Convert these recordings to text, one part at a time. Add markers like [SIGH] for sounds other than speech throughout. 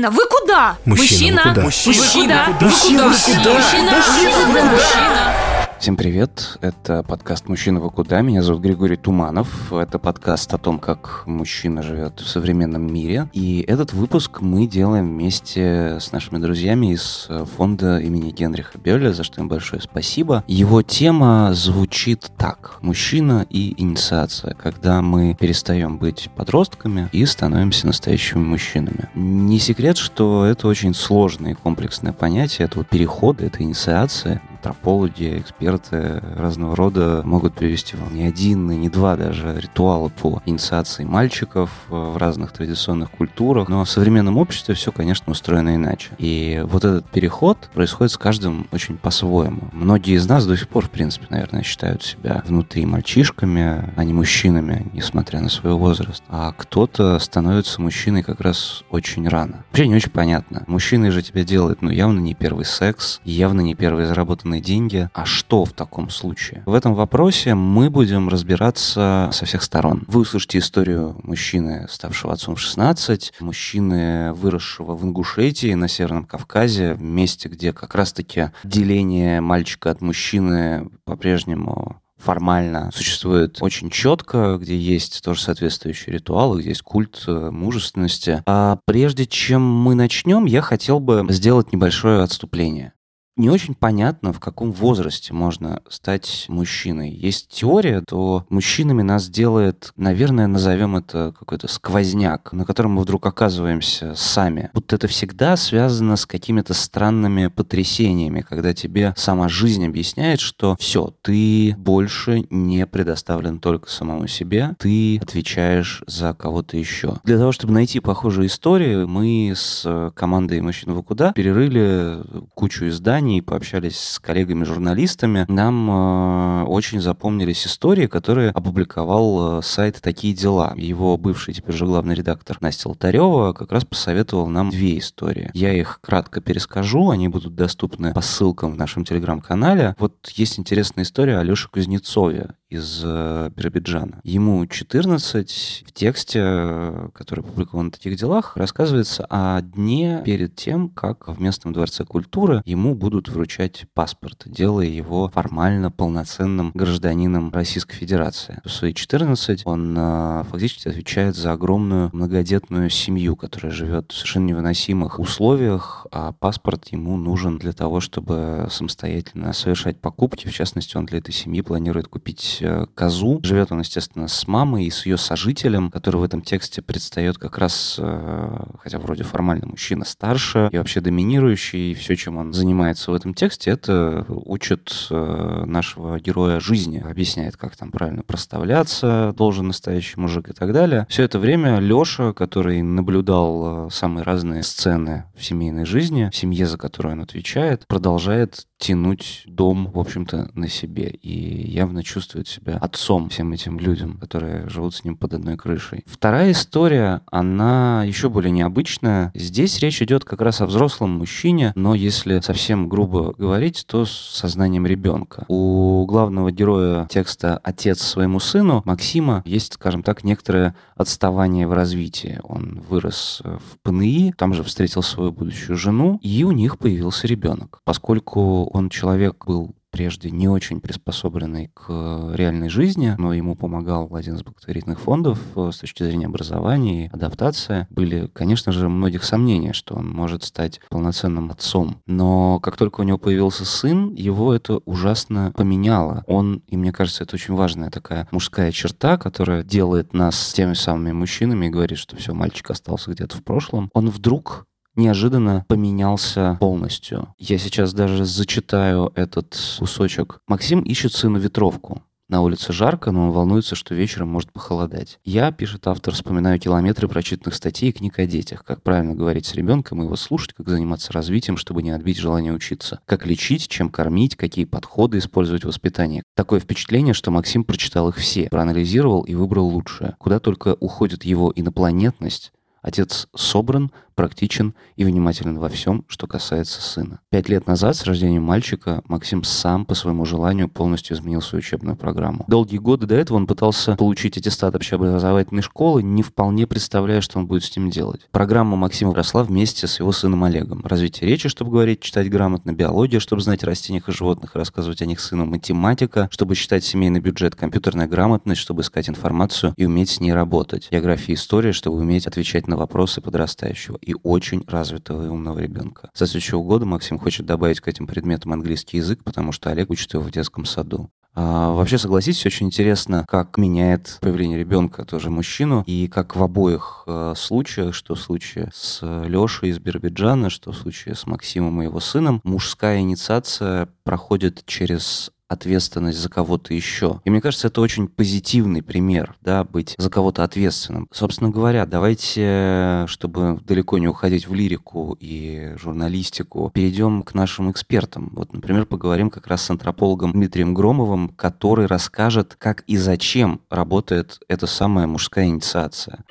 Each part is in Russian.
Мужчина, вы куда? Мужчина, вы куда? Мужчина, Мужчина, куда? Мужчина, Вы вы куда? Мужчина, Мужчина, вы вы куда? Всем привет, это подкаст «Мужчина, вы куда?». Меня зовут Григорий Туманов. Это подкаст о том, как мужчина живет в современном мире. И этот выпуск мы делаем вместе с нашими друзьями из фонда имени Генриха Бёля, за что им большое спасибо. Его тема звучит так. Мужчина и инициация. Когда мы перестаем быть подростками и становимся настоящими мужчинами. Не секрет, что это очень сложное и комплексное понятие. Это вот переходы, это инициация антропологи, эксперты разного рода могут привести вам не один, не два даже ритуала по инициации мальчиков в разных традиционных культурах. Но в современном обществе все, конечно, устроено иначе. И вот этот переход происходит с каждым очень по-своему. Многие из нас до сих пор, в принципе, наверное, считают себя внутри мальчишками, а не мужчинами, несмотря на свой возраст. А кто-то становится мужчиной как раз очень рано. Вообще не очень понятно. Мужчины же тебя делают, ну, явно не первый секс, явно не первый заработанный заработанные деньги. А что в таком случае? В этом вопросе мы будем разбираться со всех сторон. Вы услышите историю мужчины, ставшего отцом в 16, мужчины, выросшего в Ингушетии на Северном Кавказе, в месте, где как раз-таки деление мальчика от мужчины по-прежнему формально существует очень четко, где есть тоже соответствующие ритуалы, где есть культ мужественности. А прежде чем мы начнем, я хотел бы сделать небольшое отступление не очень понятно, в каком возрасте можно стать мужчиной. Есть теория, то мужчинами нас делает, наверное, назовем это какой-то сквозняк, на котором мы вдруг оказываемся сами. Будто это всегда связано с какими-то странными потрясениями, когда тебе сама жизнь объясняет, что все, ты больше не предоставлен только самому себе, ты отвечаешь за кого-то еще. Для того, чтобы найти похожие истории, мы с командой «Мужчин в куда» перерыли кучу изданий, компании, пообщались с коллегами-журналистами, нам э, очень запомнились истории, которые опубликовал э, сайт «Такие дела». Его бывший теперь же главный редактор Настя Лотарева как раз посоветовал нам две истории. Я их кратко перескажу, они будут доступны по ссылкам в нашем телеграм-канале. Вот есть интересная история о Леше Кузнецове из э, Биробиджана. Ему 14. В тексте, который опубликован в таких делах, рассказывается о дне перед тем, как в местном дворце культуры ему будут вручать паспорт, делая его формально полноценным гражданином Российской Федерации. В свои 14 он э, фактически отвечает за огромную многодетную семью, которая живет в совершенно невыносимых условиях, а паспорт ему нужен для того, чтобы самостоятельно совершать покупки. В частности, он для этой семьи планирует купить Э, козу. Живет он, естественно, с мамой и с ее сожителем, который в этом тексте предстает как раз, э, хотя вроде формально мужчина старше и вообще доминирующий, и все, чем он занимается в этом тексте, это учит э, нашего героя жизни, объясняет, как там правильно проставляться должен настоящий мужик и так далее. Все это время Леша, который наблюдал самые разные сцены в семейной жизни, в семье, за которую он отвечает, продолжает тянуть дом, в общем-то, на себе и явно чувствует себя отцом всем этим людям, которые живут с ним под одной крышей. Вторая история, она еще более необычная. Здесь речь идет как раз о взрослом мужчине, но если совсем грубо говорить, то с сознанием ребенка. У главного героя текста «Отец своему сыну» Максима есть, скажем так, некоторое отставание в развитии. Он вырос в ПНИ, там же встретил свою будущую жену, и у них появился ребенок. Поскольку он человек был прежде не очень приспособленный к реальной жизни, но ему помогал один из благотворительных фондов э, с точки зрения образования и адаптации. Были, конечно же, многих сомнений, что он может стать полноценным отцом. Но как только у него появился сын, его это ужасно поменяло. Он, и мне кажется, это очень важная такая мужская черта, которая делает нас теми самыми мужчинами и говорит, что все, мальчик остался где-то в прошлом. Он вдруг неожиданно поменялся полностью. Я сейчас даже зачитаю этот кусочек. Максим ищет сыну ветровку. На улице жарко, но он волнуется, что вечером может похолодать. Я, пишет автор, вспоминаю километры прочитанных статей и книг о детях. Как правильно говорить с ребенком и его слушать, как заниматься развитием, чтобы не отбить желание учиться. Как лечить, чем кормить, какие подходы использовать в воспитании. Такое впечатление, что Максим прочитал их все, проанализировал и выбрал лучшее. Куда только уходит его инопланетность, Отец собран, практичен и внимателен во всем, что касается сына. Пять лет назад, с рождением мальчика, Максим сам по своему желанию полностью изменил свою учебную программу. Долгие годы до этого он пытался получить аттестат общеобразовательной школы, не вполне представляя, что он будет с ним делать. Программа Максима росла вместе с его сыном Олегом. Развитие речи, чтобы говорить, читать грамотно, биология, чтобы знать о растениях и животных рассказывать о них сыну, математика, чтобы считать семейный бюджет, компьютерная грамотность, чтобы искать информацию и уметь с ней работать, география и история, чтобы уметь отвечать на вопросы подрастающего и очень развитого и умного ребенка. Со следующего года Максим хочет добавить к этим предметам английский язык, потому что Олег учит его в детском саду. А, вообще, согласитесь, очень интересно, как меняет появление ребенка тоже мужчину, и как в обоих э, случаях, что в случае с Лешей из Биробиджана, что в случае с Максимом и его сыном, мужская инициация проходит через ответственность за кого-то еще. И мне кажется, это очень позитивный пример, да, быть за кого-то ответственным. Собственно говоря, давайте, чтобы далеко не уходить в лирику и журналистику, перейдем к нашим экспертам. Вот, например, поговорим как раз с антропологом Дмитрием Громовым, который расскажет, как и зачем работает эта самая мужская инициация.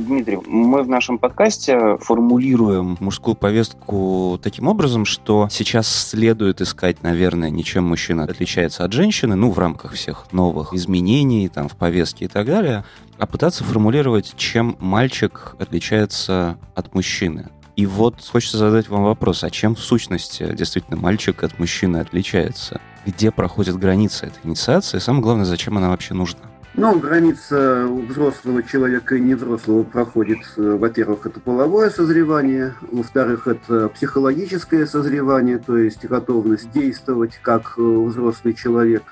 Дмитрий, мы в нашем подкасте формулируем мужскую повестку таким образом, что сейчас следует искать, наверное, ничем мужчина отличается от женщины, ну, в рамках всех новых изменений, там, в повестке и так далее, а пытаться формулировать, чем мальчик отличается от мужчины. И вот хочется задать вам вопрос, а чем в сущности действительно мальчик от мужчины отличается? Где проходит граница этой инициации? И самое главное, зачем она вообще нужна? Ну, граница взрослого человека и невзрослого проходит, э, во-первых, это половое созревание, во-вторых, это психологическое созревание, то есть готовность действовать как э, взрослый человек.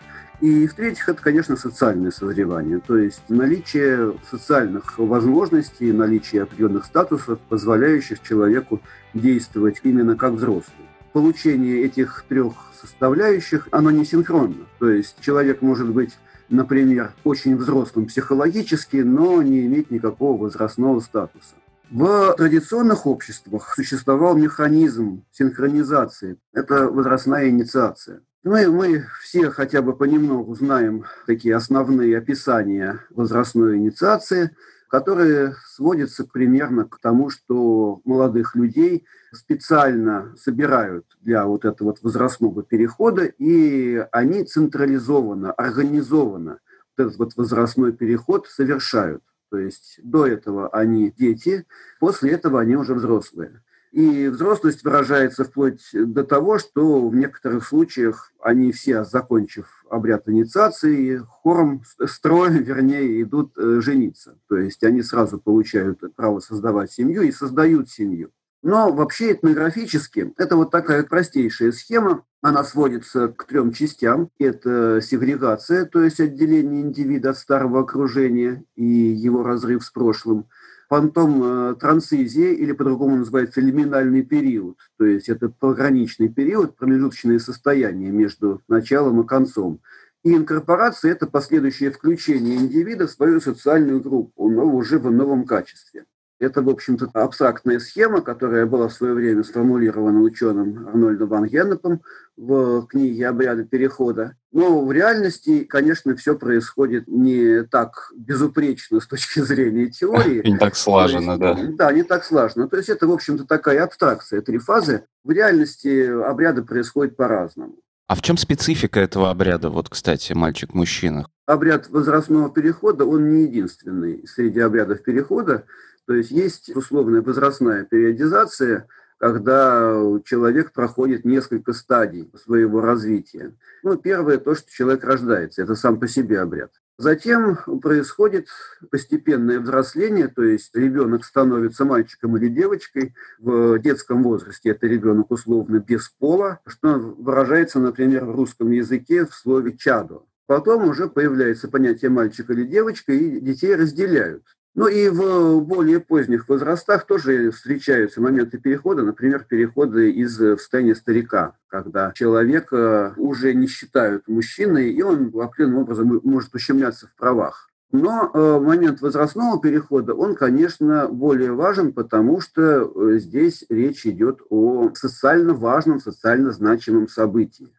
И в-третьих, это, конечно, социальное созревание, то есть наличие социальных возможностей, наличие определенных статусов, позволяющих человеку действовать именно как взрослый. Получение этих трех составляющих, оно не синхронно. То есть человек может быть например, очень взрослым психологически, но не иметь никакого возрастного статуса. В традиционных обществах существовал механизм синхронизации. Это возрастная инициация. Мы, мы все хотя бы понемногу знаем такие основные описания возрастной инициации – которые сводятся примерно к тому, что молодых людей специально собирают для вот этого вот возрастного перехода, и они централизованно, организованно этот вот возрастной переход совершают. То есть до этого они дети, после этого они уже взрослые. И взрослость выражается вплоть до того, что в некоторых случаях они все, закончив обряд инициации, хором, строем, [LAUGHS] вернее, идут э, жениться. То есть они сразу получают право создавать семью и создают семью. Но вообще этнографически это вот такая простейшая схема. Она сводится к трем частям. Это сегрегация, то есть отделение индивида от старого окружения и его разрыв с прошлым – Потом э, трансизия, или по-другому называется лиминальный период, то есть это пограничный период, промежуточное состояние между началом и концом. И инкорпорация – это последующее включение индивида в свою социальную группу, но уже в новом качестве. Это, в общем-то, абстрактная схема, которая была в свое время сформулирована ученым Арнольдом Ван Геннепом в книге «Обряды перехода». Но в реальности, конечно, все происходит не так безупречно с точки зрения теории. [LAUGHS] Не так слаженно, да. Да, не так слаженно. То есть это, в общем-то, такая абстракция, три фазы. В реальности обряды происходят по-разному. А в чем специфика этого обряда, вот, кстати, мальчик-мужчина? Обряд возрастного перехода, он не единственный среди обрядов перехода. То есть есть условная возрастная периодизация, когда человек проходит несколько стадий своего развития. Ну, первое то, что человек рождается, это сам по себе обряд. Затем происходит постепенное взросление, то есть ребенок становится мальчиком или девочкой. В детском возрасте это ребенок условно без пола, что выражается, например, в русском языке в слове «чадо». Потом уже появляется понятие мальчик или девочка, и детей разделяют. Ну и в более поздних возрастах тоже встречаются моменты перехода, например, переходы из состояния старика, когда человека уже не считают мужчиной, и он определенным образом может ущемляться в правах. Но э, момент возрастного перехода, он, конечно, более важен, потому что э, здесь речь идет о социально важном, социально значимом событии.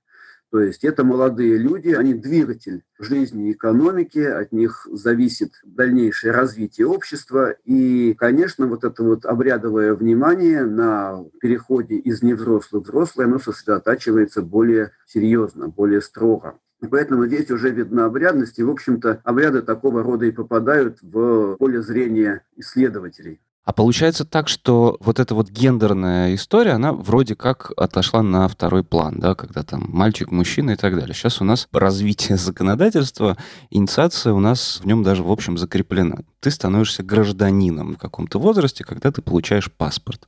То есть это молодые люди, они двигатель жизни и экономики, от них зависит дальнейшее развитие общества. И, конечно, вот это вот обрядовое внимание на переходе из невзрослых в взрослое, оно сосредотачивается более серьезно, более строго. Поэтому здесь уже видна обрядность, и, в общем-то, обряды такого рода и попадают в поле зрения исследователей. А получается так, что вот эта вот гендерная история, она вроде как отошла на второй план, да, когда там мальчик, мужчина и так далее. Сейчас у нас развитие [LAUGHS] законодательства, инициация у нас в нем даже, в общем, закреплена. Ты становишься гражданином в каком-то возрасте, когда ты получаешь паспорт.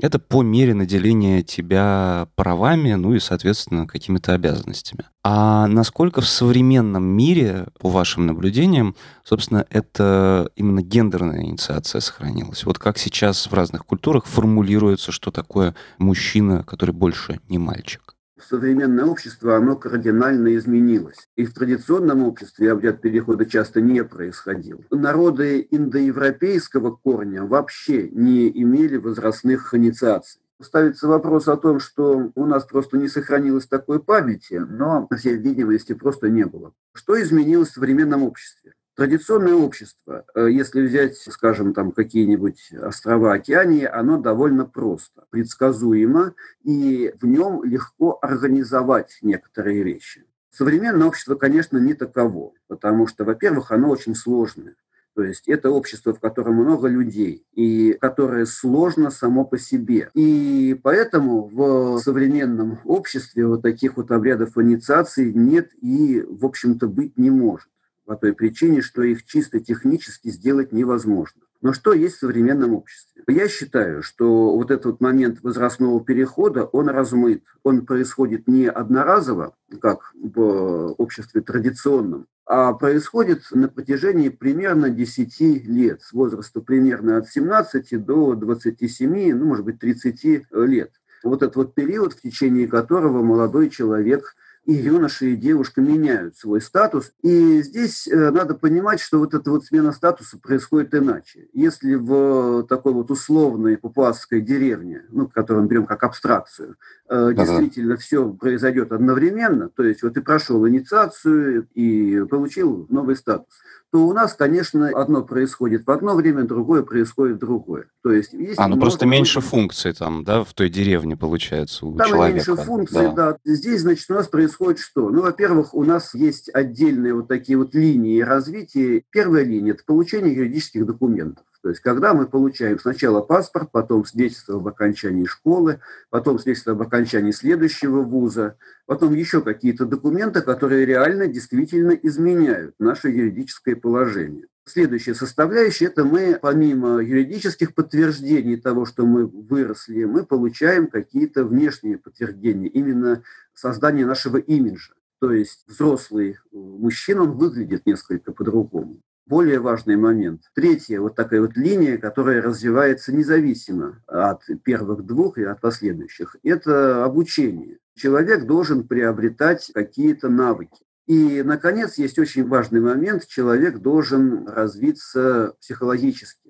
Это по мере наделения тебя правами, ну и, соответственно, какими-то обязанностями. А насколько в современном мире, по вашим наблюдениям, собственно, это именно гендерная инициация сохранилась? Вот как сейчас в разных культурах формулируется, что такое мужчина, который больше не мальчик? Современное общество, оно кардинально изменилось. И в традиционном обществе обряд перехода часто не происходил. Народы индоевропейского корня вообще не имели возрастных инициаций. Ставится вопрос о том, что у нас просто не сохранилось такой памяти, но, по всей видимости, просто не было. Что изменилось в современном обществе? Традиционное общество, э, если взять, скажем, там какие-нибудь острова Океании, оно довольно просто, предсказуемо, и в нем легко организовать некоторые вещи. Современное общество, конечно, не таково, потому что, во-первых, оно очень сложное. То есть это общество, в котором много людей, и которое сложно само по себе. И поэтому в современном обществе вот таких вот обрядов инициации нет и, в общем-то, быть не может по той причине, что их чисто технически сделать невозможно. Но что есть в современном обществе? Я считаю, что вот этот момент возрастного перехода, он размыт. Он происходит не одноразово, как в обществе традиционном, а происходит на протяжении примерно 10 лет, с возраста примерно от 17 до 27, ну, может быть, 30 лет. Вот этот вот период, в течение которого молодой человек и юноша, и девушка меняют свой статус. И здесь э, надо понимать, что вот эта вот смена статуса происходит иначе. Если в такой вот условной папуасской деревне, ну, которую мы берем как абстракцию, ага. действительно все произойдет одновременно, то есть вот ты прошел инициацию и получил новый статус, то у нас, конечно, одно происходит в одно время, другое происходит в другое. То есть, есть а, ну просто меньше функций там, да, в той деревне получается у там человека. меньше функций, да. да. Здесь, значит, у нас происходит что? Ну, во-первых, у нас есть отдельные вот такие вот линии развития. Первая линия – это получение юридических документов. То есть, когда мы получаем сначала паспорт, потом свидетельство об окончании школы, потом свидетельство об окончании следующего вуза, потом еще какие-то документы, которые реально действительно изменяют наше юридическое положение. Следующая составляющая – это мы, помимо юридических подтверждений того, что мы выросли, мы получаем какие-то внешние подтверждения, именно создание нашего имиджа. То есть взрослый мужчина, он выглядит несколько по-другому более важный момент. Третья вот такая вот линия, которая развивается независимо от первых двух и от последующих, это обучение. Человек должен приобретать какие-то навыки. И, наконец, есть очень важный момент. Человек должен развиться психологически.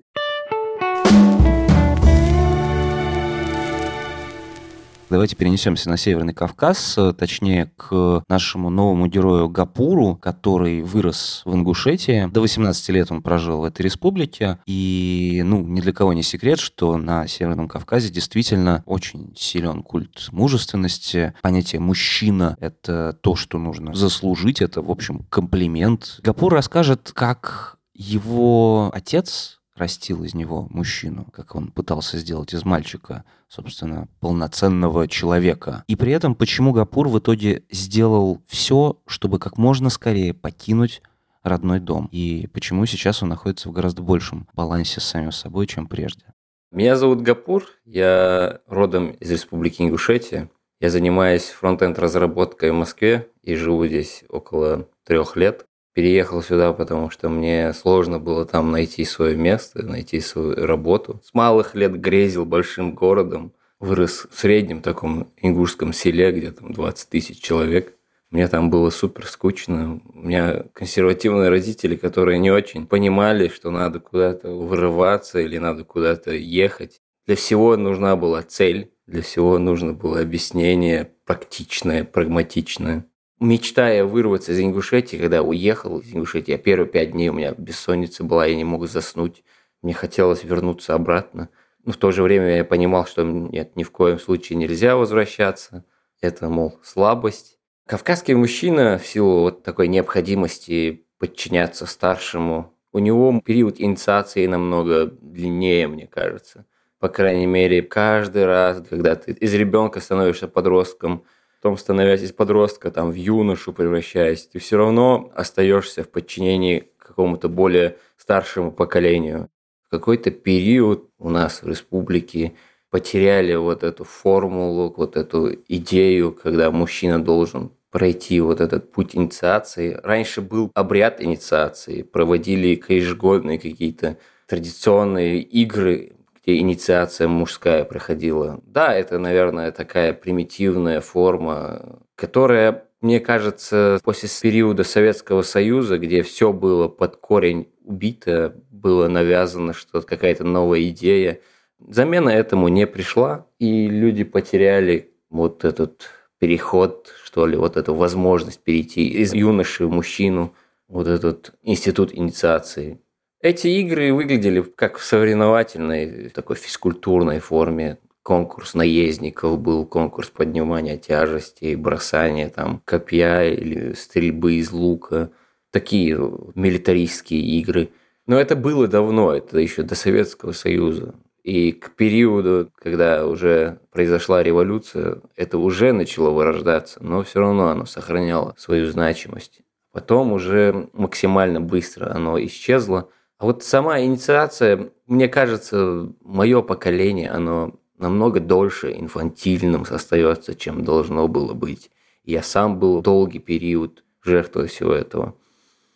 Давайте перенесемся на Северный Кавказ, э, точнее к нашему новому герою Гапуру, который вырос в Ингушетии. До 18 лет он прожил в этой республике. И, ну, ни для кого не секрет, что на Северном Кавказе действительно очень силен культ мужественности. Понятие «мужчина» — это то, что нужно заслужить. Это, в общем, комплимент. Гапур расскажет, как его отец растил из него мужчину, как он пытался сделать из мальчика, собственно, полноценного человека. И при этом, почему Гапур в итоге сделал все, чтобы как можно скорее покинуть родной дом. И почему сейчас он находится в гораздо большем балансе с самим собой, чем прежде. Меня зовут Гапур, я родом из Республики Ингушетия. Я занимаюсь фронтенд разработкой в Москве и живу здесь около трех лет. Переехал сюда, потому что мне сложно было там найти свое место, найти свою работу. С малых лет грезил большим городом. Вырос в среднем таком ингушском селе, где там 20 тысяч человек. Мне там было супер скучно. У меня консервативные родители, которые не очень понимали, что надо куда-то вырываться или надо куда-то ехать. Для всего нужна была цель, для всего нужно было объяснение практичное, прагматичное. Мечтая вырваться из Ингушетии, когда уехал из Ингушетии, первые пять дней у меня бессонница была, я не мог заснуть. Мне хотелось вернуться обратно. Но в то же время я понимал, что нет, ни в коем случае нельзя возвращаться. Это, мол, слабость. Кавказский мужчина в силу вот такой необходимости подчиняться старшему, у него период инициации намного длиннее, мне кажется. По крайней мере, каждый раз, когда ты из ребенка становишься подростком, потом становясь из подростка там, в юношу превращаясь, ты все равно остаешься в подчинении какому-то более старшему поколению. В какой-то период у нас в республике потеряли вот эту формулу, вот эту идею, когда мужчина должен пройти вот этот путь инициации. Раньше был обряд инициации, проводили ежегодные какие-то традиционные игры, где инициация мужская проходила. Да, это, наверное, такая примитивная форма, которая, мне кажется, после периода Советского Союза, где все было под корень убито, было навязано что-то, какая-то новая идея, замена этому не пришла, и люди потеряли вот этот переход, что ли, вот эту возможность перейти из юноши в мужчину, вот этот институт инициации. Эти игры выглядели как в соревновательной, такой физкультурной форме. Конкурс наездников был, конкурс поднимания тяжести, бросания там копья или стрельбы из лука. Такие милитаристские игры. Но это было давно, это еще до Советского Союза. И к периоду, когда уже произошла революция, это уже начало вырождаться, но все равно оно сохраняло свою значимость. Потом уже максимально быстро оно исчезло – вот сама инициация, мне кажется, мое поколение, оно намного дольше инфантильным остается, чем должно было быть. Я сам был долгий период жертвой всего этого.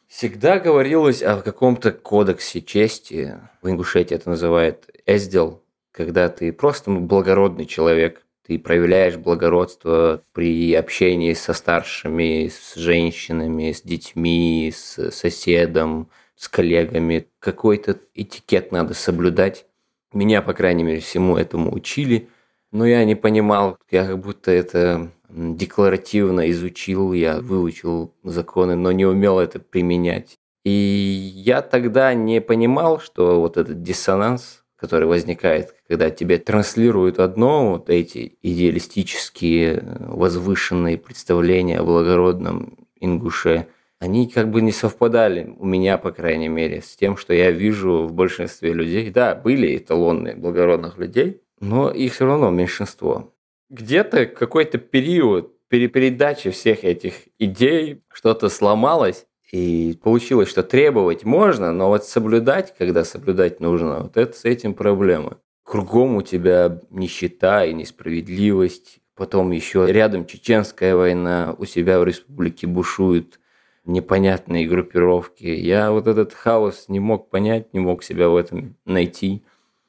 Всегда говорилось о каком-то кодексе чести. В Ингушетии это называют эздел, когда ты просто благородный человек, ты проявляешь благородство при общении со старшими, с женщинами, с детьми, с соседом, с коллегами. Какой-то этикет надо соблюдать. Меня, по крайней мере, всему этому учили. Но я не понимал, я как будто это декларативно изучил, я выучил законы, но не умел это применять. И я тогда не понимал, что вот этот диссонанс, который возникает, когда тебе транслируют одно, вот эти идеалистические, возвышенные представления о благородном ингуше, они как бы не совпадали, у меня, по крайней мере, с тем, что я вижу в большинстве людей. Да, были эталонные благородных людей, но их все равно меньшинство. Где-то какой-то период перепередачи всех этих идей что-то сломалось, и получилось, что требовать можно, но вот соблюдать, когда соблюдать нужно, вот это с этим проблема. Кругом у тебя нищета и несправедливость, потом еще рядом чеченская война, у себя в республике бушует непонятные группировки. Я вот этот хаос не мог понять, не мог себя в этом найти.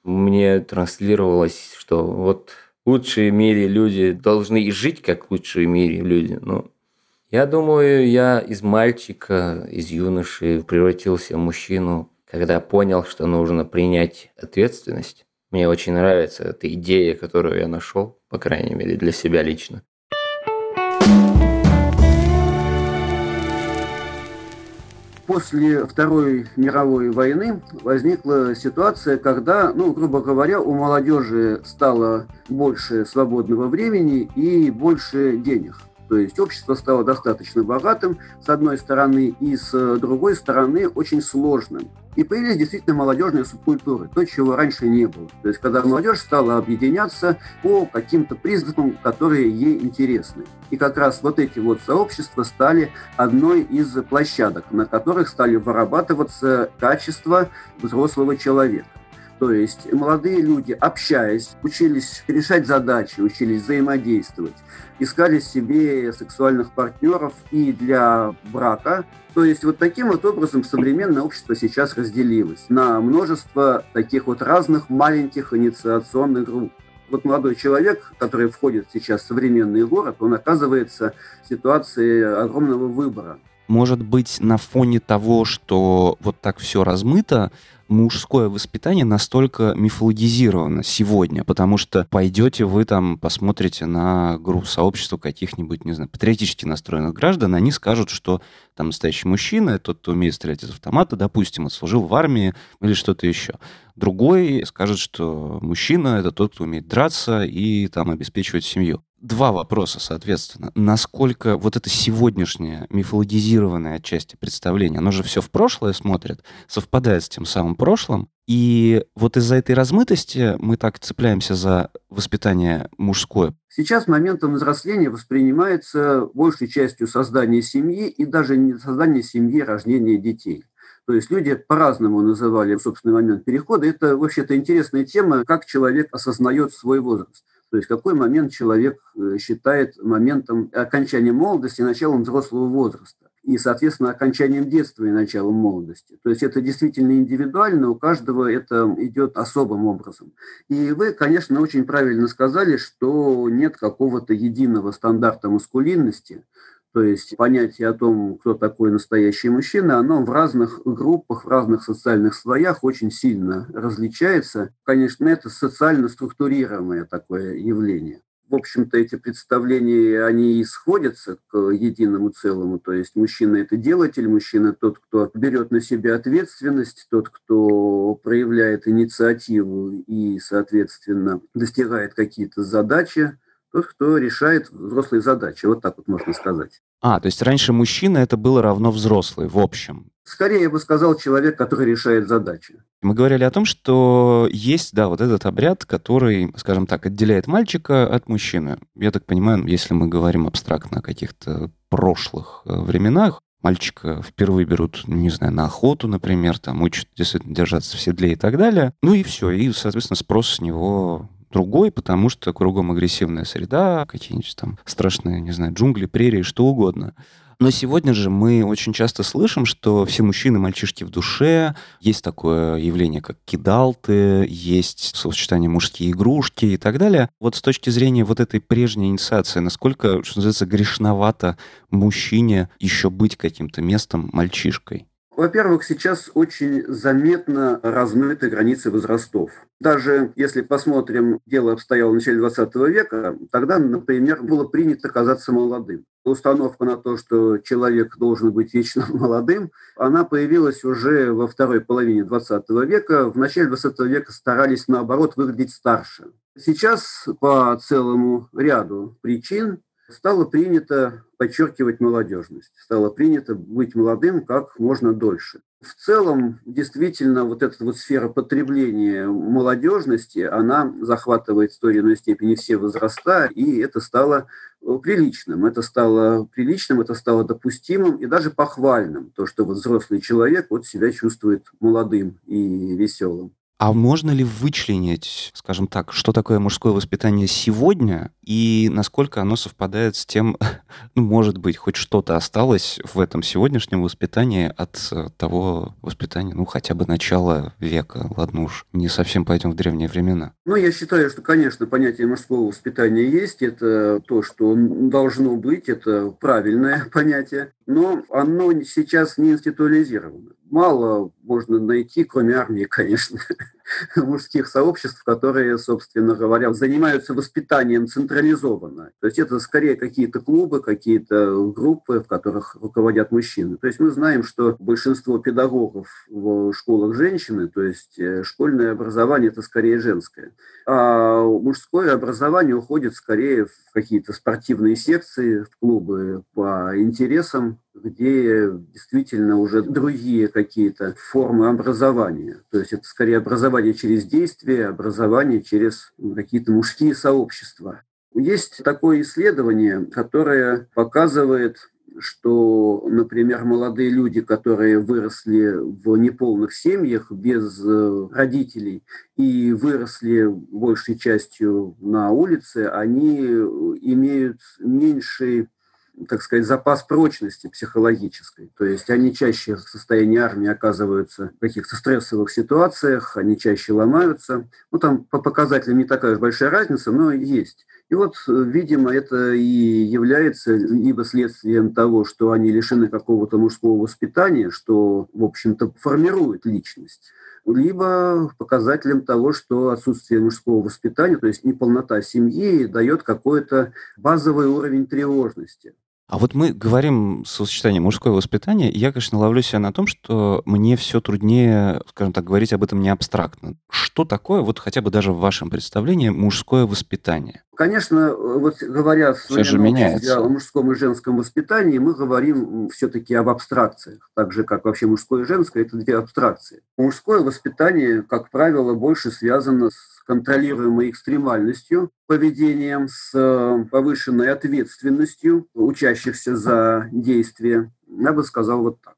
Мне транслировалось, что вот лучшие в мире люди должны и жить как лучшие в мире люди. Но я думаю, я из мальчика, из юноши превратился в мужчину, когда понял, что нужно принять ответственность. Мне очень нравится эта идея, которую я нашел, по крайней мере, для себя лично. После Второй мировой войны возникла ситуация, когда, ну, грубо говоря, у молодежи стало больше свободного времени и больше денег. То есть общество стало достаточно богатым, с одной стороны, и с другой стороны, очень сложным. И появились действительно молодежные субкультуры, то, чего раньше не было. То есть, когда молодежь стала объединяться по каким-то признакам, которые ей интересны. И как раз вот эти вот сообщества стали одной из площадок, на которых стали вырабатываться качества взрослого человека. То есть молодые люди, общаясь, учились решать задачи, учились взаимодействовать, искали себе сексуальных партнеров и для брака. То есть вот таким вот образом современное общество сейчас разделилось на множество таких вот разных маленьких инициационных групп вот молодой человек, который входит сейчас в современный город, он оказывается в ситуации огромного выбора. Может быть, на фоне того, что вот так все размыто, мужское воспитание настолько мифологизировано сегодня? Потому что пойдете вы там, посмотрите на группу сообщества каких-нибудь, не знаю, патриотически настроенных граждан, они скажут, что там настоящий мужчина, тот, кто умеет стрелять из автомата, допустим, отслужил в армии или что-то еще. Другой скажет, что мужчина — это тот, кто умеет драться и там обеспечивать семью. Два вопроса, соответственно. Насколько вот это сегодняшнее мифологизированное отчасти представление, оно же все в прошлое смотрит, совпадает с тем самым прошлым, и вот из-за этой размытости мы так цепляемся за воспитание мужское. Сейчас моментом взросления воспринимается большей частью создание семьи и даже не создание семьи, а рождение детей. То есть люди по-разному называли собственный момент перехода. Это вообще-то интересная тема, как человек осознает свой возраст. То есть какой момент человек э, считает моментом окончания молодости и началом взрослого возраста. И, соответственно, окончанием детства и началом молодости. То есть это действительно индивидуально, у каждого это идет особым образом. И вы, конечно, очень правильно сказали, что нет какого-то единого стандарта маскулинности, то есть понятие о том, кто такой настоящий мужчина, оно в разных группах, в разных социальных слоях очень сильно различается. Конечно, это социально структурируемое такое явление. В общем-то, эти представления, они исходятся к единому целому. То есть мужчина – это делатель, мужчина – тот, кто берет на себя ответственность, тот, кто проявляет инициативу и, соответственно, достигает какие-то задачи тот, кто решает взрослые задачи. Вот так вот можно сказать. А, то есть раньше мужчина это было равно взрослый, в общем. Скорее, я бы сказал, человек, который решает задачи. Мы говорили о том, что есть, да, вот этот обряд, который, скажем так, отделяет мальчика от мужчины. Я так понимаю, если мы говорим абстрактно о каких-то прошлых э, временах, мальчика впервые берут, не знаю, на охоту, например, там учат действительно держаться в седле и так далее. Ну и все, и, соответственно, спрос с него другой, потому что кругом агрессивная среда, какие-нибудь там страшные, не знаю, джунгли, прерии, что угодно. Но сегодня же мы очень часто слышим, что все мужчины мальчишки в душе, есть такое явление, как кидалты, есть сочетание мужские игрушки и так далее. Вот с точки зрения вот этой прежней инициации, насколько, что называется, грешновато мужчине еще быть каким-то местом мальчишкой? Во-первых, сейчас очень заметно размыты границы возрастов. Даже если посмотрим, дело обстояло в начале 20 века, тогда, например, было принято казаться молодым. Установка на то, что человек должен быть вечно [LAUGHS] молодым, она появилась уже во второй половине 20 века. В начале 20 века старались, наоборот, выглядеть старше. Сейчас по целому ряду причин стало принято подчеркивать молодежность, стало принято быть молодым как можно дольше. В целом, действительно, вот эта вот сфера потребления молодежности, она захватывает в той или иной степени все возраста, и это стало приличным. Это стало приличным, это стало допустимым и даже похвальным, то, что вот взрослый человек вот себя чувствует молодым и веселым. А можно ли вычленить, скажем так, что такое мужское воспитание сегодня и насколько оно совпадает с тем, [LAUGHS] ну, может быть, хоть что-то осталось в этом сегодняшнем воспитании от э, того воспитания, ну, хотя бы начала века. Ладно уж, не совсем пойдем в древние времена. Ну, я считаю, что, конечно, понятие мужского воспитания есть. Это то, что должно быть, это правильное [LAUGHS] понятие. Но оно сейчас не институализировано мало можно найти, кроме армии, конечно, [LAUGHS] мужских сообществ, которые, собственно говоря, занимаются воспитанием централизованно. То есть это скорее какие-то клубы, какие-то группы, в которых руководят мужчины. То есть мы знаем, что большинство педагогов в школах женщины, то есть э, школьное образование – это скорее женское. А мужское образование уходит скорее в какие-то спортивные секции, в клубы по интересам, где действительно уже другие какие-то формы образования. То есть это скорее образование через действие, образование через какие-то мужские сообщества. Есть такое исследование, которое показывает, что, например, молодые люди, которые выросли в неполных семьях без э, родителей и выросли большей частью на улице, они имеют меньший так сказать, запас прочности психологической. То есть они чаще в состоянии армии оказываются в каких-то стрессовых ситуациях, они чаще ломаются. Ну, там по показателям не такая уж большая разница, но есть. И вот, видимо, это и является либо следствием того, что они лишены какого-то мужского воспитания, что, в общем-то, формирует личность, либо показателем того, что отсутствие мужского воспитания, то есть неполнота семьи, дает какой-то базовый уровень тревожности. А вот мы говорим сочетание мужское воспитание, и я, конечно, ловлю себя на том, что мне все труднее, скажем так, говорить об этом не абстрактно. Что такое, вот хотя бы даже в вашем представлении, мужское воспитание? Конечно, вот говоря все же меняется. о мужском и женском воспитании, мы говорим все-таки об абстракциях, так же, как вообще мужское и женское, это две абстракции. Мужское воспитание, как правило, больше связано с контролируемой экстремальностью, поведением с э, повышенной ответственностью учащихся за действия. Я бы сказал вот так.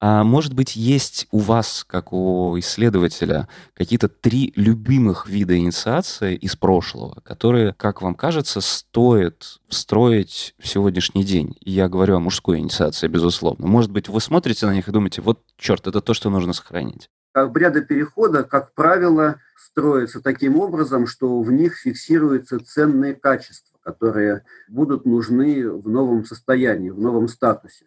А может быть, есть у вас, как у исследователя, какие-то три любимых вида инициации из прошлого, которые, как вам кажется, стоит встроить в сегодняшний день? Я говорю о мужской инициации, безусловно. Может быть, вы смотрите на них и думаете, вот, черт, это то, что нужно сохранить. Обряды перехода, как правило, строятся таким образом, что в них фиксируются ценные качества, которые будут нужны в новом состоянии, в новом статусе.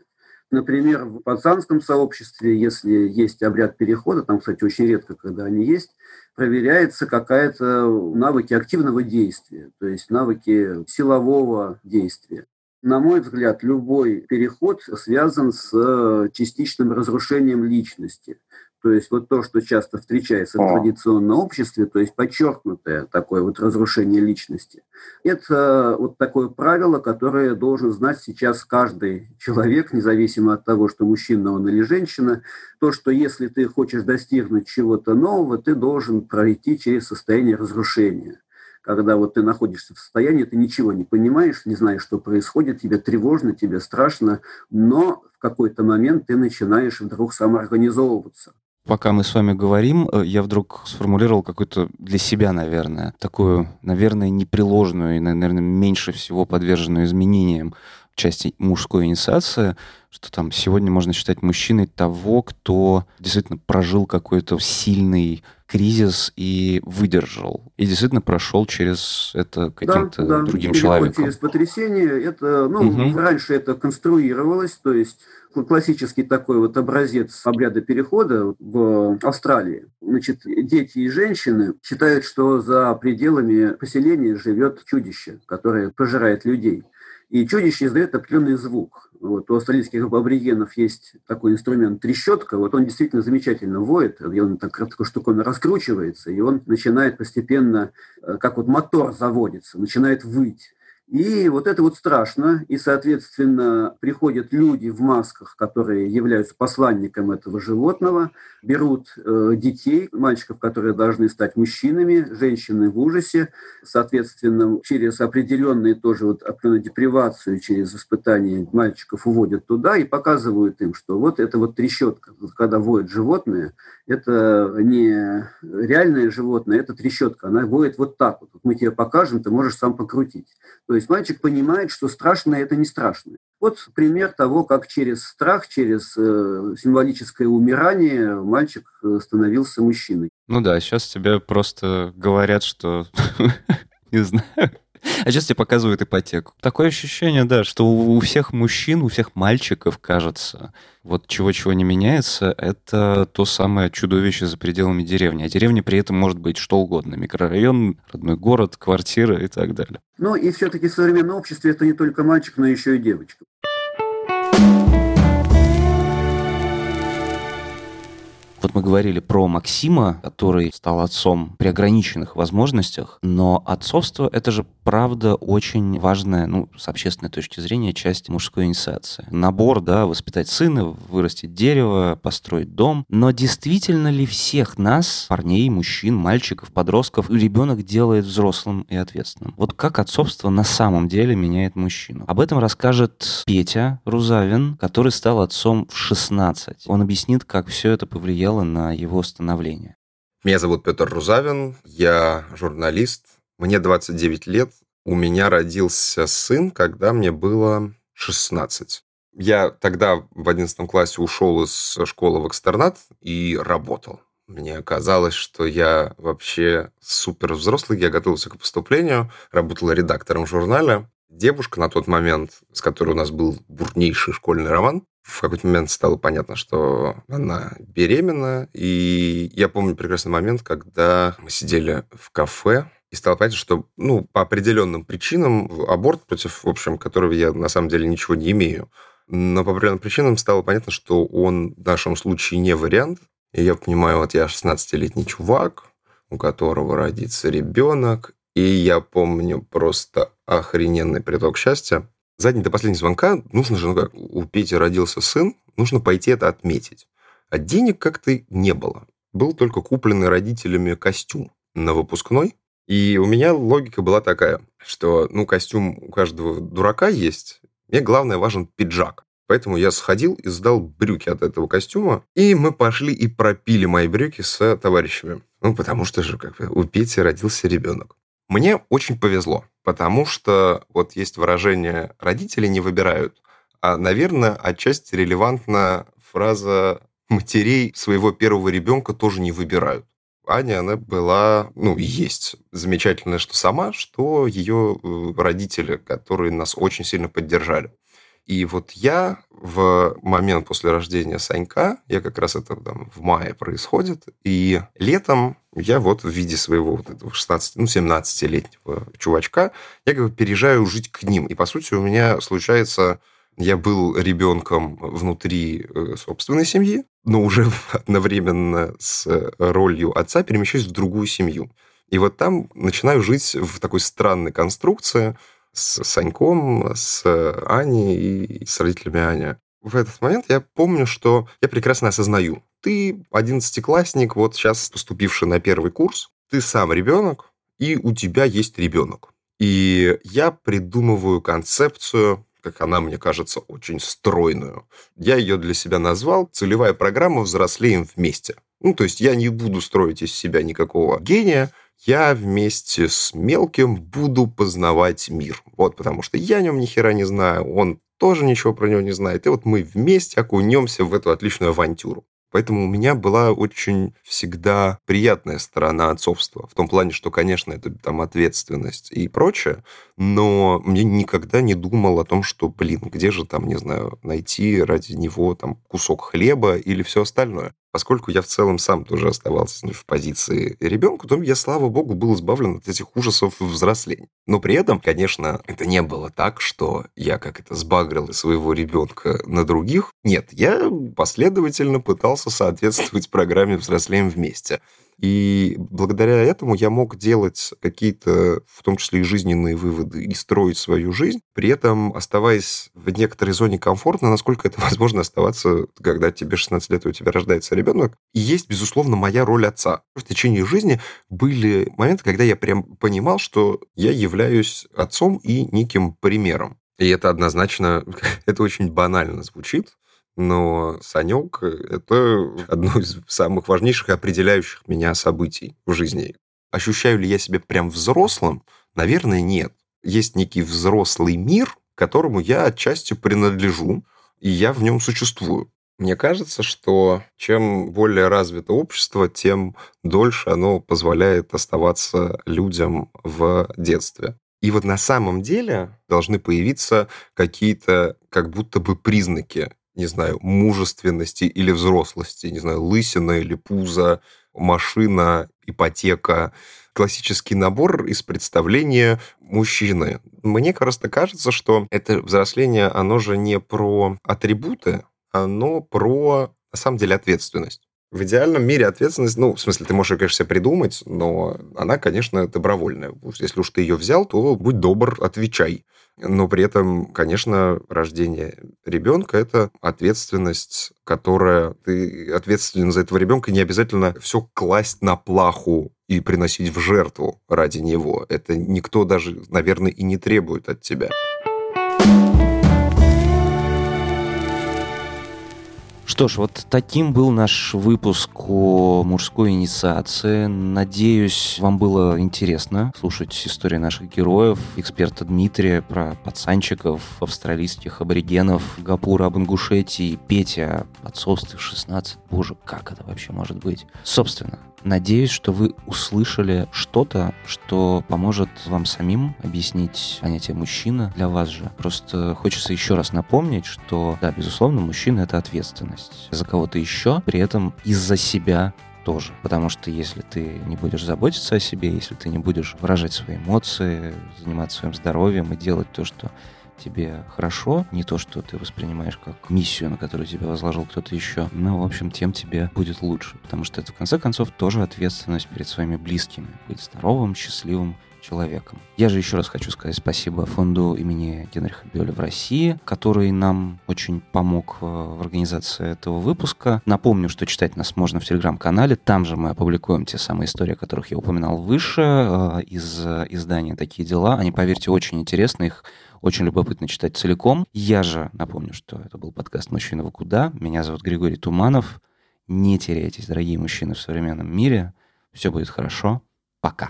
Например, в пацанском сообществе, если есть обряд перехода, там, кстати, очень редко, когда они есть, проверяется какая-то навыки активного действия, то есть навыки силового действия. На мой взгляд, любой переход связан с частичным разрушением личности – то есть вот то, что часто встречается в традиционном обществе, то есть подчеркнутое такое вот разрушение личности, это вот такое правило, которое должен знать сейчас каждый человек, независимо от того, что мужчина он или женщина, то, что если ты хочешь достигнуть чего-то нового, ты должен пройти через состояние разрушения. Когда вот ты находишься в состоянии, ты ничего не понимаешь, не знаешь, что происходит, тебе тревожно, тебе страшно, но в какой-то момент ты начинаешь вдруг самоорганизовываться. Пока мы с вами говорим, э, я вдруг сформулировал какую-то для себя, наверное, такую, наверное, непреложную и, наверное, меньше всего подверженную изменениям части мужской инициации, что там сегодня можно считать мужчиной того, кто действительно прожил какой-то сильный кризис и выдержал. И действительно прошел через это каким-то да, да, другим человеком. Через потрясение. Это, ну, угу. раньше это конструировалось, то есть классический такой вот образец обряда перехода в Австралии. Значит, дети и женщины считают, что за пределами поселения живет чудище, которое пожирает людей. И чудище издает определенный звук. Вот у австралийских аборигенов есть такой инструмент трещотка. Вот он действительно замечательно воет, он так такой штуковина раскручивается, и он начинает постепенно, э, как вот мотор заводится, начинает выть. И вот это вот страшно, и, соответственно, приходят люди в масках, которые являются посланником этого животного, берут э, детей, мальчиков, которые должны стать мужчинами, женщины в ужасе, соответственно, через определенные тоже вот определенную депривацию, через испытания мальчиков уводят туда и показывают им, что вот это вот трещотка, когда воет животное, это не реальное животное, это трещотка, она воет вот так вот, мы тебе покажем, ты можешь сам покрутить. То есть мальчик понимает, что страшное – это не страшное. Вот пример того, как через страх, через э, символическое умирание мальчик э, становился мужчиной. Ну да, сейчас тебе просто говорят, что, [LAUGHS] не знаю, а сейчас тебе показывают ипотеку. Такое ощущение, да, что у всех мужчин, у всех мальчиков, кажется, вот чего-чего не меняется, это то самое чудовище за пределами деревни. А деревня при этом может быть что угодно. Микрорайон, родной город, квартира и так далее. Ну и все-таки в современном обществе это не только мальчик, но еще и девочка. Вот мы говорили про Максима, который стал отцом при ограниченных возможностях, но отцовство — это же, правда, очень важная, ну, с общественной точки зрения, часть мужской инициации. Набор, да, воспитать сына, вырастить дерево, построить дом. Но действительно ли всех нас, парней, мужчин, мальчиков, подростков, ребенок делает взрослым и ответственным? Вот как отцовство на самом деле меняет мужчину? Об этом расскажет Петя Рузавин, который стал отцом в 16. Он объяснит, как все это повлияло повлияло на его становление? Меня зовут Петр Рузавин, я журналист, мне 29 лет, у меня родился сын, когда мне было 16. Я тогда в 11 классе ушел из школы в экстернат и работал. Мне казалось, что я вообще супер взрослый, я готовился к поступлению, работал редактором в журнале. Девушка на тот момент, с которой у нас был бурнейший школьный роман, в какой-то момент стало понятно, что она беременна. И я помню прекрасный момент, когда мы сидели в кафе, и стало понятно, что ну, по определенным причинам аборт, против, в общем, которого я на самом деле ничего не имею, но по определенным причинам стало понятно, что он в нашем случае не вариант. И я понимаю, вот я 16-летний чувак, у которого родится ребенок, и я помню просто охрененный приток счастья. За день до последнего звонка нужно же, ну как, у Пети родился сын, нужно пойти это отметить. А денег как-то не было. Был только купленный родителями костюм на выпускной, и у меня логика была такая, что, ну, костюм у каждого дурака есть, мне главное важен пиджак. Поэтому я сходил и сдал брюки от этого костюма, и мы пошли и пропили мои брюки с товарищами. Ну, потому что же как бы у Пети родился ребенок. Мне очень повезло, потому что вот есть выражение «родители не выбирают», а, наверное, отчасти релевантна фраза «матерей своего первого ребенка тоже не выбирают». Аня, она была, ну, есть замечательная, что сама, что ее э, родители, которые нас очень сильно поддержали. И вот я в момент после рождения Санька, я как раз это там в мае происходит, и летом я вот в виде своего вот этого 16, ну, 17-летнего чувачка, я как бы переезжаю жить к ним. И, по сути, у меня случается я был ребенком внутри э, собственной семьи, но уже [LAUGHS] одновременно с ролью отца перемещаюсь в другую семью. И вот там начинаю жить в такой странной конструкции с Саньком, с Аней и с родителями Ани. В этот момент я помню, что я прекрасно осознаю. Ты одиннадцатиклассник, вот сейчас поступивший на первый курс, ты сам ребенок, и у тебя есть ребенок. И я придумываю концепцию как она, мне кажется, очень стройную. Я ее для себя назвал «Целевая программа «Взрослеем вместе». Ну, то есть я не буду строить из себя никакого гения, я вместе с мелким буду познавать мир. Вот, потому что я о нем ни хера не знаю, он тоже ничего про него не знает. И вот мы вместе окунемся в эту отличную авантюру. Поэтому у меня была очень всегда приятная сторона отцовства. В том плане, что, конечно, это там ответственность и прочее, но мне никогда не думал о том, что, блин, где же там, не знаю, найти ради него там кусок хлеба или все остальное поскольку я в целом сам тоже оставался в позиции ребенка, то я, слава богу, был избавлен от этих ужасов взросления. Но при этом, конечно, это не было так, что я как это сбагрил своего ребенка на других. Нет, я последовательно пытался соответствовать программе «Взрослеем вместе». И благодаря этому я мог делать какие-то, в том числе и жизненные выводы, и строить свою жизнь, при этом оставаясь в некоторой зоне комфорта, насколько это [LAUGHS] возможно оставаться, когда тебе 16 лет, и у тебя рождается ребенок. И есть, безусловно, моя роль отца. В течение жизни были моменты, когда я прям понимал, что я являюсь отцом и неким примером. И это однозначно, [LAUGHS] это очень банально звучит, но Санек – это одно из самых важнейших и определяющих меня событий в жизни. Ощущаю ли я себя прям взрослым? Наверное, нет. Есть некий взрослый мир, которому я отчасти принадлежу, и я в нем существую. Мне кажется, что чем более развито общество, тем дольше оно позволяет оставаться людям в детстве. И вот на самом деле должны появиться какие-то как будто бы признаки не знаю, мужественности или взрослости, не знаю, лысина или пузо, машина, ипотека. Классический набор из представления мужчины. Мне просто кажется, что это взросление, оно же не про атрибуты, оно про, на самом деле, ответственность. В идеальном мире ответственность, ну, в смысле, ты можешь ее, конечно, себе придумать, но она, конечно, добровольная. Если уж ты ее взял, то будь добр, отвечай. Но при этом, конечно, рождение ребенка – это ответственность, которая... Ты ответственен за этого ребенка, не обязательно все класть на плаху и приносить в жертву ради него. Это никто даже, наверное, и не требует от тебя. Что ж, вот таким был наш выпуск о мужской инициации. Надеюсь, вам было интересно слушать истории наших героев, эксперта Дмитрия про пацанчиков, австралийских аборигенов, Гапура об Ингушетии, Петя отцовстве в 16. Боже, как это вообще может быть? Собственно, Надеюсь, что вы услышали что-то, что поможет вам самим объяснить понятие мужчина для вас же. Просто хочется еще раз напомнить, что, да, безусловно, мужчина — это ответственность за кого-то еще, при этом из-за себя тоже. Потому что если ты не будешь заботиться о себе, если ты не будешь выражать свои эмоции, заниматься своим здоровьем и делать то, что тебе хорошо, не то, что ты воспринимаешь как миссию, на которую тебя возложил кто-то еще, но, в общем, тем тебе будет лучше, потому что это, в конце концов, тоже ответственность перед своими близкими, быть здоровым, счастливым, человеком. Я же еще раз хочу сказать спасибо фонду имени Генриха Бёля в России, который нам очень помог э, в организации этого выпуска. Напомню, что читать нас можно в телеграм-канале. Там же мы опубликуем те самые истории, о которых я упоминал выше, э, из э, издания «Такие дела». Они, поверьте, очень интересны. Их очень любопытно читать целиком. Я же напомню, что это был подкаст «Мужчина вы куда?». Меня зовут Григорий Туманов. Не теряйтесь, дорогие мужчины в современном мире. Все будет хорошо. Пока.